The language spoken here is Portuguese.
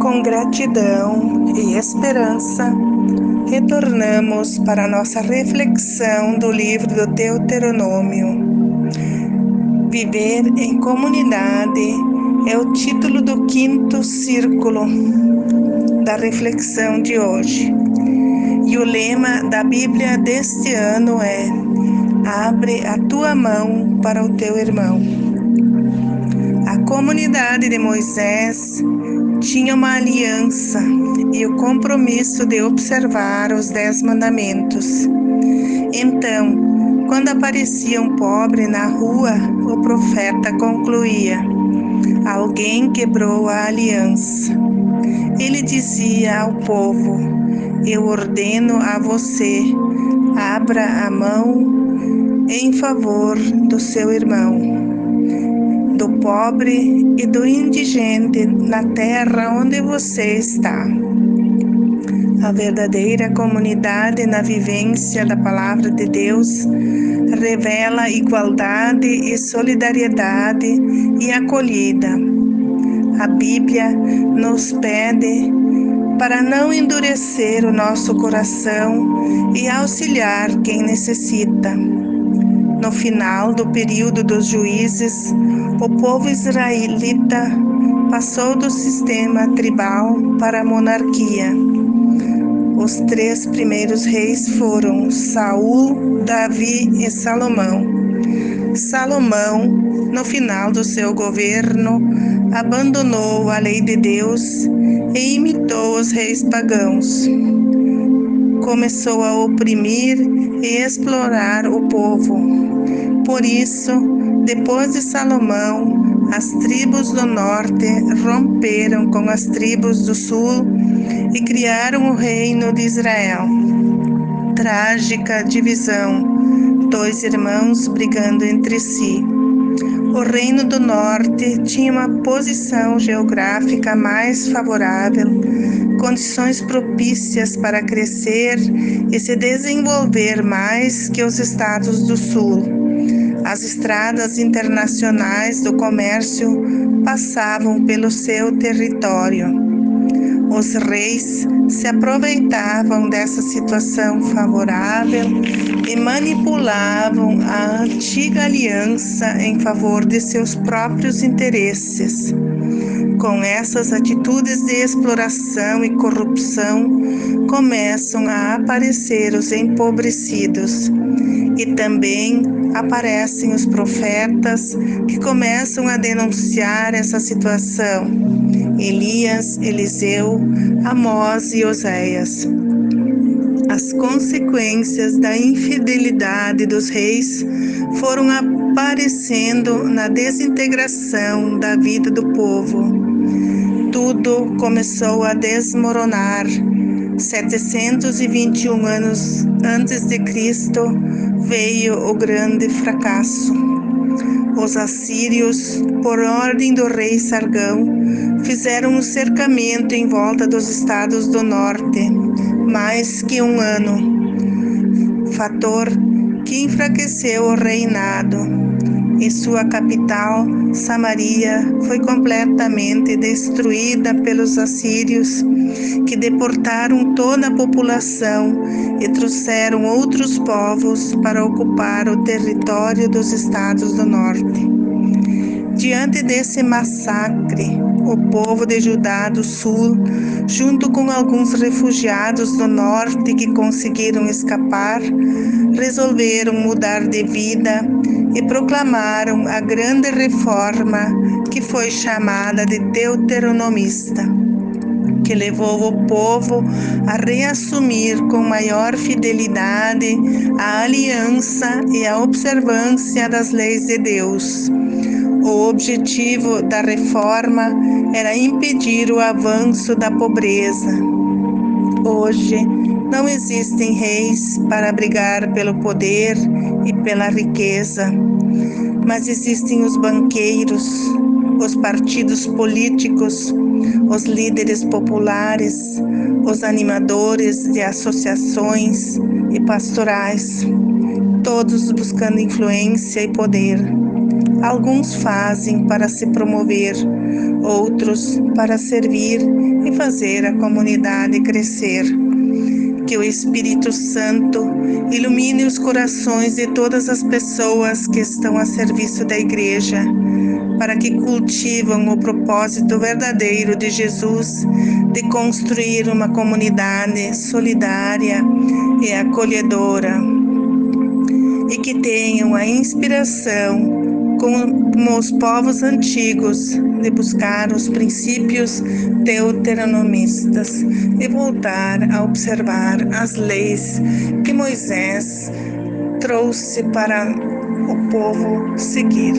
Com gratidão e esperança, retornamos para a nossa reflexão do livro do Deuteronômio. Viver em comunidade é o título do quinto círculo da reflexão de hoje. E o lema da Bíblia deste ano é: Abre a tua mão para o teu irmão. A comunidade de Moisés tinha uma aliança e o compromisso de observar os dez mandamentos. Então, quando aparecia um pobre na rua, o profeta concluía: Alguém quebrou a aliança. Ele dizia ao povo: Eu ordeno a você, abra a mão em favor do seu irmão do pobre e do indigente na terra onde você está. A verdadeira comunidade na vivência da palavra de Deus revela igualdade e solidariedade e acolhida. A Bíblia nos pede para não endurecer o nosso coração e auxiliar quem necessita. No final do período dos juízes, o povo israelita passou do sistema tribal para a monarquia. Os três primeiros reis foram Saul, Davi e Salomão. Salomão, no final do seu governo, abandonou a lei de Deus e imitou os reis pagãos. Começou a oprimir e explorar o povo por isso, depois de Salomão, as tribos do norte romperam com as tribos do sul e criaram o reino de Israel. Trágica divisão, dois irmãos brigando entre si. O reino do norte tinha uma posição geográfica mais favorável, condições propícias para crescer e se desenvolver mais que os estados do sul as estradas internacionais do comércio passavam pelo seu território. Os reis se aproveitavam dessa situação favorável e manipulavam a antiga aliança em favor de seus próprios interesses. Com essas atitudes de exploração e corrupção, começam a aparecer os empobrecidos e também aparecem os profetas que começam a denunciar essa situação. Elias, Eliseu, Amós e Oséias. As consequências da infidelidade dos reis foram aparecendo na desintegração da vida do povo. Tudo começou a desmoronar 721 anos antes de Cristo veio o grande fracasso. Os assírios, por ordem do rei Sargão, fizeram um cercamento em volta dos estados do norte, mais que um ano, fator que enfraqueceu o reinado e sua capital, Samaria, foi completamente destruída pelos assírios, que deportaram toda a população e trouxeram outros povos para ocupar o território dos estados do norte. Diante desse massacre, o povo de Judá do Sul, junto com alguns refugiados do norte que conseguiram escapar, resolveram mudar de vida e proclamaram a grande reforma que foi chamada de Deuteronomista, que levou o povo a reassumir com maior fidelidade a aliança e a observância das leis de Deus. O objetivo da reforma era impedir o avanço da pobreza. Hoje, não existem reis para brigar pelo poder e pela riqueza, mas existem os banqueiros, os partidos políticos, os líderes populares, os animadores de associações e pastorais. todos buscando influência e poder. Alguns fazem para se promover, outros para servir e fazer a comunidade crescer. Que o Espírito Santo ilumine os corações de todas as pessoas que estão a serviço da Igreja, para que cultivam o propósito verdadeiro de Jesus de construir uma comunidade solidária e acolhedora, e que tenham a inspiração como os povos antigos, de buscar os princípios deuteronomistas e voltar a observar as leis que Moisés trouxe para o povo seguir.